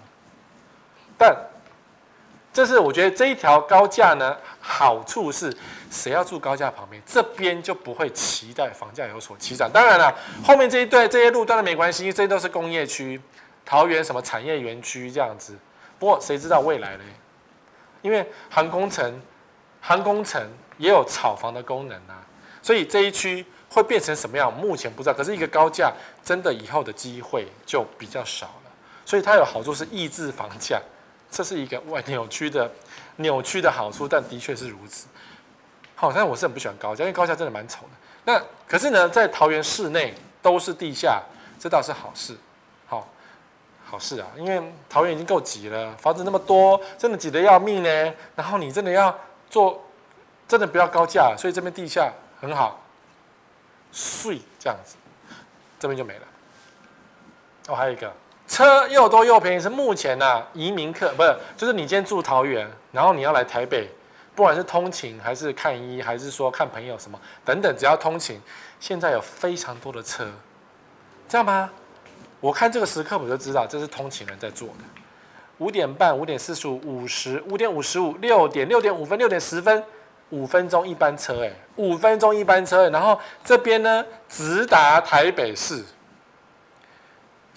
但这是我觉得这一条高架呢，好处是谁要住高架旁边，这边就不会期待房价有所起涨。当然了，后面这一段这些路段都没关系，因为这些都是工业区。桃园什么产业园区这样子，不过谁知道未来呢？因为航空城，航空城也有炒房的功能啊，所以这一区会变成什么样？目前不知道。可是一个高架，真的以后的机会就比较少了。所以它有好处是抑制房价，这是一个外扭曲的扭曲的好处，但的确是如此。好，但我是很不喜欢高架，因为高架真的蛮丑的。那可是呢，在桃园市内都是地下，这倒是好事。好好事啊，因为桃园已经够挤了，房子那么多，真的挤得要命呢。然后你真的要做，真的不要高架，所以这边地下很好，税这样子，这边就没了。哦，还有一个车又多又便宜，是目前啊移民客不是，就是你今天住桃园，然后你要来台北，不管是通勤还是看医，还是说看朋友什么等等，只要通勤，现在有非常多的车，这样吗？我看这个时刻，我就知道这是通勤人在做的。五点半、五点四十五、五十、五点五十五、六点、六点五分、六点十分，五分钟一班车，哎，五分钟一班车。然后这边呢，直达台北市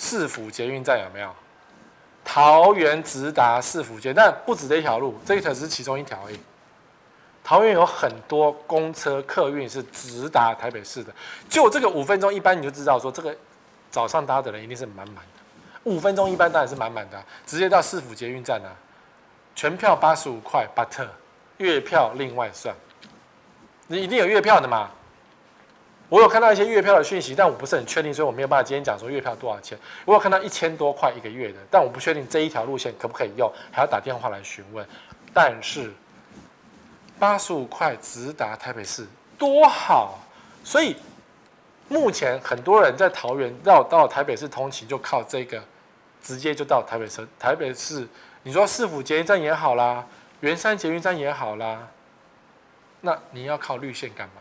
市府捷运站有没有？桃园直达市府捷，但不止这一条路，这一条是其中一条而已。桃园有很多公车客运是直达台北市的，就这个五分钟一班，你就知道说这个。早上搭的人一定是满满的，五分钟一班当然是满满的，直接到市府捷运站啊，全票八十五块，but 月票另外算。你一定有月票的嘛？我有看到一些月票的讯息，但我不是很确定，所以我没有办法今天讲说月票多少钱。我有看到一千多块一个月的，但我不确定这一条路线可不可以用，还要打电话来询问。但是八十五块直达台北市多好，所以。目前很多人在桃园绕到台北市通勤，就靠这个，直接就到台北市。台北市，你说市府捷运站也好啦，圆山捷运站也好啦，那你要靠绿线干嘛？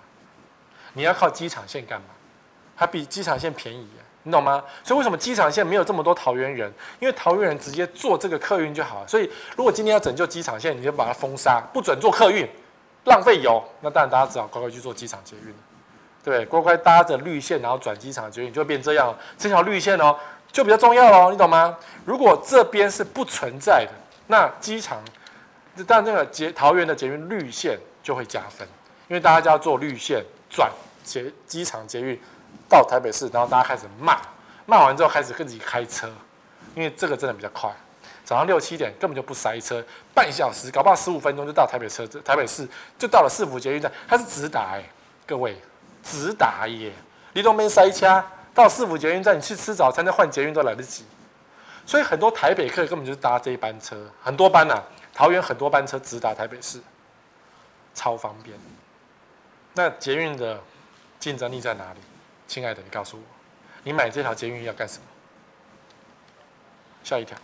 你要靠机场线干嘛？还比机场线便宜，你懂吗？所以为什么机场线没有这么多桃园人？因为桃园人直接坐这个客运就好了。所以如果今天要拯救机场线，你就把它封杀，不准坐客运，浪费油。那当然大家只好乖乖去做机场捷运。对，乖乖搭着绿线，然后转机场捷运，就会变这样。这条绿线哦，就比较重要哦，你懂吗？如果这边是不存在的，那机场，但这个捷桃园的捷运绿线就会加分，因为大家就要做绿线转捷机场捷运到台北市，然后大家开始骂，骂完之后开始跟自己开车，因为这个真的比较快。早上六七点根本就不塞车，半小时搞不好十五分钟就到台北车台北市就到了市府捷运站，它是直达哎，各位。直达耶，你都没塞车，到市府捷运站，你去吃早餐再换捷运都来得及。所以很多台北客根本就是搭这一班车，很多班呐、啊，桃园很多班车直达台北市，超方便。那捷运的竞争力在哪里？亲爱的，你告诉我，你买这条捷运要干什么？下一条，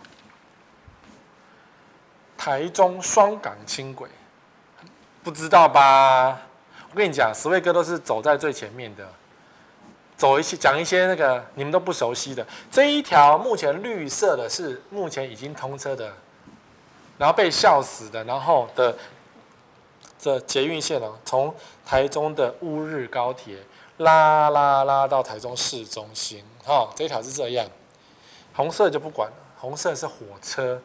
台中双港轻轨，不知道吧？我跟你讲，十位哥都是走在最前面的，走一些讲一些那个你们都不熟悉的这一条，目前绿色的是目前已经通车的，然后被笑死的，然后的这捷运线哦，从台中的乌日高铁拉拉拉到台中市中心，哈，这条是这样，红色就不管了，红色是火车，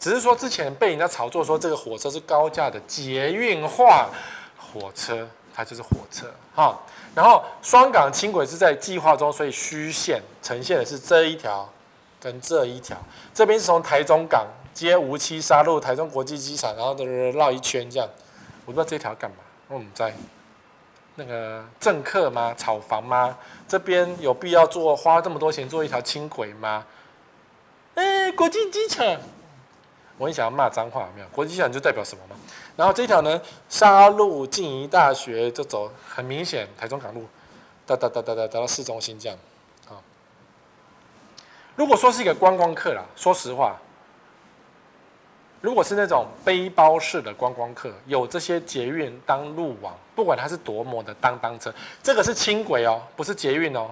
只是说之前被人家炒作说这个火车是高价的捷运化。火车，它就是火车，哈。然后双港轻轨是在计划中，所以虚线呈现的是这一条跟这一条。这边是从台中港接梧栖沙路、台中国际机场，然后绕一圈这样。我不知道这条干嘛，我们在那个政客吗？炒房吗？这边有必要做花这么多钱做一条轻轨吗？哎，国际机场，我很想要骂脏话，有没有？国际机场就代表什么吗？然后这条呢，沙鹿静宜大学就走，很明显台中港路，哒哒哒哒哒到市中心这样。好，如果说是一个观光客啦，说实话，如果是那种背包式的观光客，有这些捷运当路网，不管它是多么的当当车，这个是轻轨哦，不是捷运哦。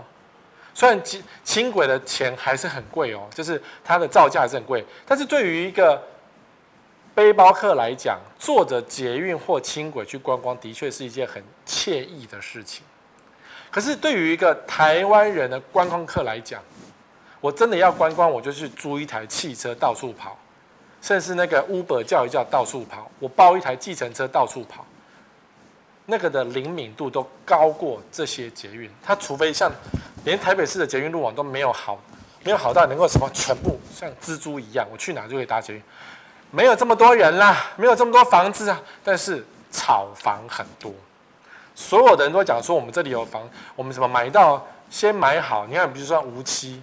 虽然轻轻轨的钱还是很贵哦，就是它的造价还是很贵，但是对于一个背包客来讲，坐着捷运或轻轨去观光，的确是一件很惬意的事情。可是对于一个台湾人的观光客来讲，我真的要观光，我就去租一台汽车到处跑，甚至那个 Uber 叫一叫到处跑，我包一台计程车到处跑，那个的灵敏度都高过这些捷运。它除非像连台北市的捷运路网都没有好，没有好到能够什么全部像蜘蛛一样，我去哪就可以搭捷运。没有这么多人啦，没有这么多房子啊，但是炒房很多。所有的人都讲说我们这里有房，我们怎么买到先买好？你看，比如说无期，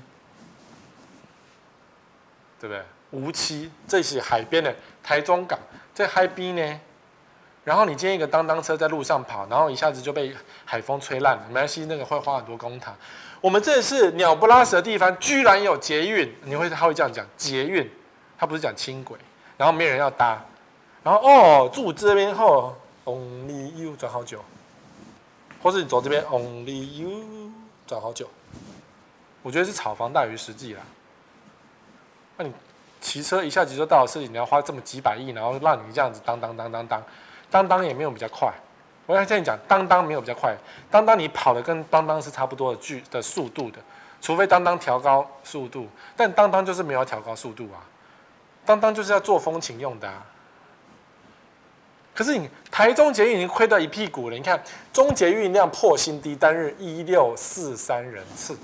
对不对？梧栖这是海边的台中港，在海边呢。然后你今天一个当当车在路上跑，然后一下子就被海风吹烂了，没关系，那个会花很多公帑。我们这是鸟不拉屎的地方，居然有捷运，你会他会这样讲捷运，他不是讲轻轨。然后没人要搭，然后哦，住这边后，Only you 转好久，或是你走这边，Only you 转好久，我觉得是炒房大于实际啦。那你骑车一下子就到了市里，你要花这么几百亿，然后让你这样子当当当当当，当当也没有比较快。我跟你讲，当当没有比较快，当当你跑的跟当当是差不多的距的速度的，除非当当调高速度，但当当就是没有调高速度啊。当当就是要做风情用的啊，可是你台中捷运已经亏到一屁股了。你看中捷运量破新低，单日一六四三人次。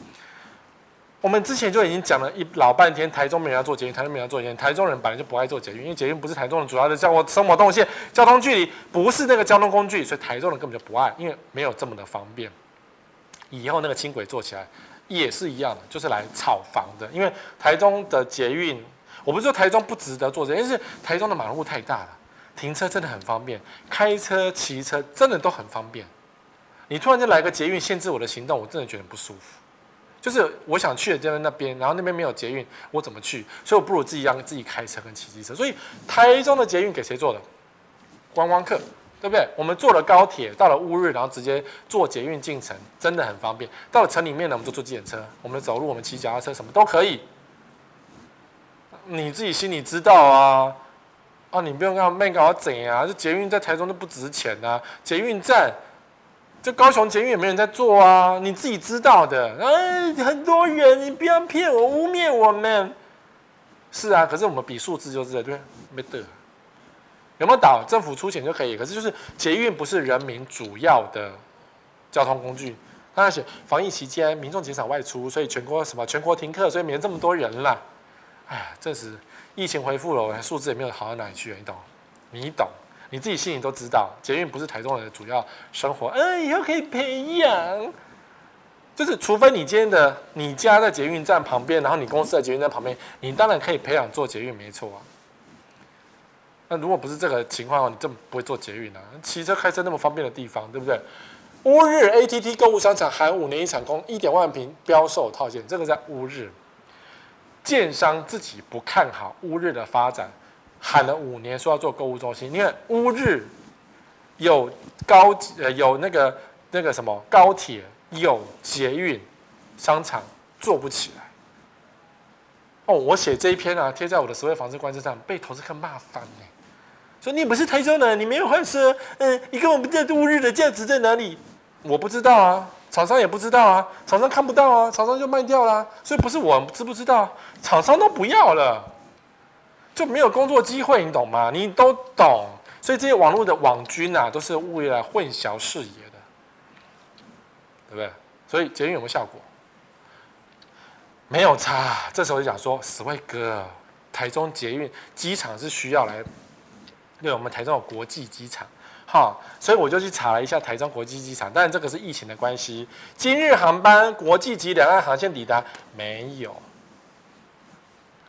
我们之前就已经讲了一老半天，台中没人要做捷运，台中没人要做捷运。台中人本来就不爱做捷运，因为捷运不是台中人主要的生活生活动线，交通距离不是那个交通工具，所以台中人根本就不爱，因为没有这么的方便。以后那个轻轨做起来也是一样的，就是来炒房的，因为台中的捷运。我不是说台中不值得做这，因是台中的马路太大了，停车真的很方便，开车、骑车真的都很方便。你突然间来个捷运限制我的行动，我真的觉得不舒服。就是我想去的这边那边，然后那边没有捷运，我怎么去？所以我不如自己让自己开车跟骑机车。所以台中的捷运给谁做的？观光客，对不对？我们坐了高铁到了乌日，然后直接坐捷运进城，真的很方便。到了城里面呢，我们就坐计程车，我们走路，我们骑脚踏车，什么都可以。你自己心里知道啊，啊，你不用跟他搞怎样？这捷运在台中都不值钱啊，捷运站，这高雄捷运也没人在做啊，你自己知道的。哎，很多人，你不要骗我，污蔑我们。是啊，可是我们比数字就是对，对，没得。有没有倒？政府出钱就可以，可是就是捷运不是人民主要的交通工具。他写防疫期间民众减少外出，所以全国什么全国停课，所以没这么多人了。哎呀，这时疫情恢复了，我数字也没有好到哪里去，你懂？你懂？你自己心里都知道，捷运不是台中人的主要生活。嗯，以后可以培养，就是除非你今天的你家在捷运站旁边，然后你公司在捷运站旁边，你当然可以培养做捷运，没错啊。那如果不是这个情况的话，你真不会做捷运啊？骑车开车那么方便的地方，对不对？乌日 ATT 购物商场含五年一场工，一点万坪标售套件，这个在乌日。建商自己不看好乌日的发展，喊了五年说要做购物中心。你看乌日有高呃有那个那个什么高铁，有捷运，商场做不起来。哦，我写这一篇啊，贴在我的十位房子观测上，被投资客骂翻呢。说你不是台中人，你没有换车，嗯，你根本不知道乌日的价值在哪里。我不知道啊。厂商也不知道啊，厂商看不到啊，厂商就卖掉了，所以不是我知不知道，厂商都不要了，就没有工作机会，你懂吗？你都懂，所以这些网络的网军啊，都是为了混淆视野的，对不对？所以捷运有没有效果？没有差。这时候就讲说，死威哥，台中捷运机场是需要来，对，我们台中有国际机场。哈，所以我就去查了一下台中国际机场，当然这个是疫情的关系。今日航班国际及两岸航线抵达没有，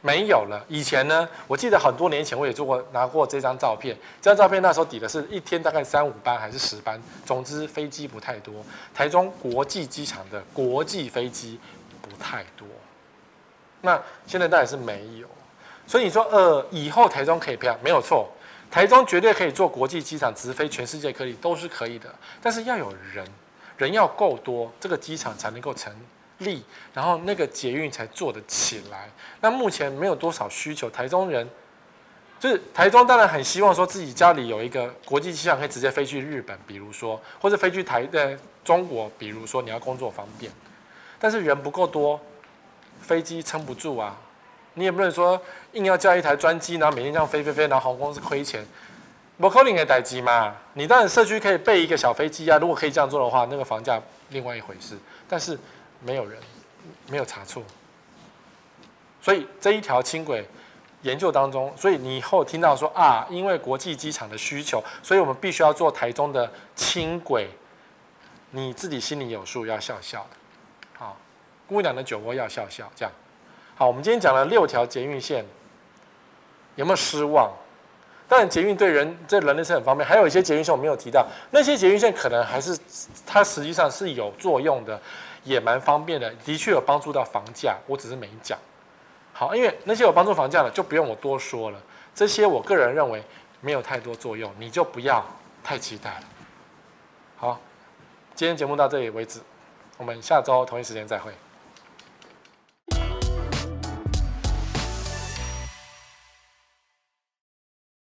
没有了。以前呢，我记得很多年前我也做过拿过这张照片，这张照片那时候抵的是一天大概三五班还是十班，总之飞机不太多。台中国际机场的国际飞机不太多，那现在当然是没有。所以你说呃，以后台中可以漂，没有错，台中绝对可以做国际机场直飞全世界各地都是可以的，但是要有人，人要够多，这个机场才能够成。力，然后那个捷运才做得起来。那目前没有多少需求，台中人就是台中，当然很希望说自己家里有一个国际机场，可以直接飞去日本，比如说，或者飞去台呃中国，比如说你要工作方便。但是人不够多，飞机撑不住啊。你也不能说硬要叫一台专机，然后每天这样飞飞飞，然后航空公司亏钱。不可能的代志嘛。你当然社区可以备一个小飞机啊，如果可以这样做的话，那个房价另外一回事。但是。没有人，没有查错，所以这一条轻轨研究当中，所以你以后听到说啊，因为国际机场的需求，所以我们必须要做台中的轻轨，你自己心里有数，要笑笑的。好，姑娘的酒窝要笑笑，这样。好，我们今天讲了六条捷运线，有没有失望？当然，捷运对人这人类是很方便，还有一些捷运线我没有提到，那些捷运线可能还是它实际上是有作用的。也蛮方便的，的确有帮助到房价，我只是没讲。好，因为那些有帮助房价的，就不用我多说了。这些我个人认为没有太多作用，你就不要太期待了。好，今天节目到这里为止，我们下周同一时间再会。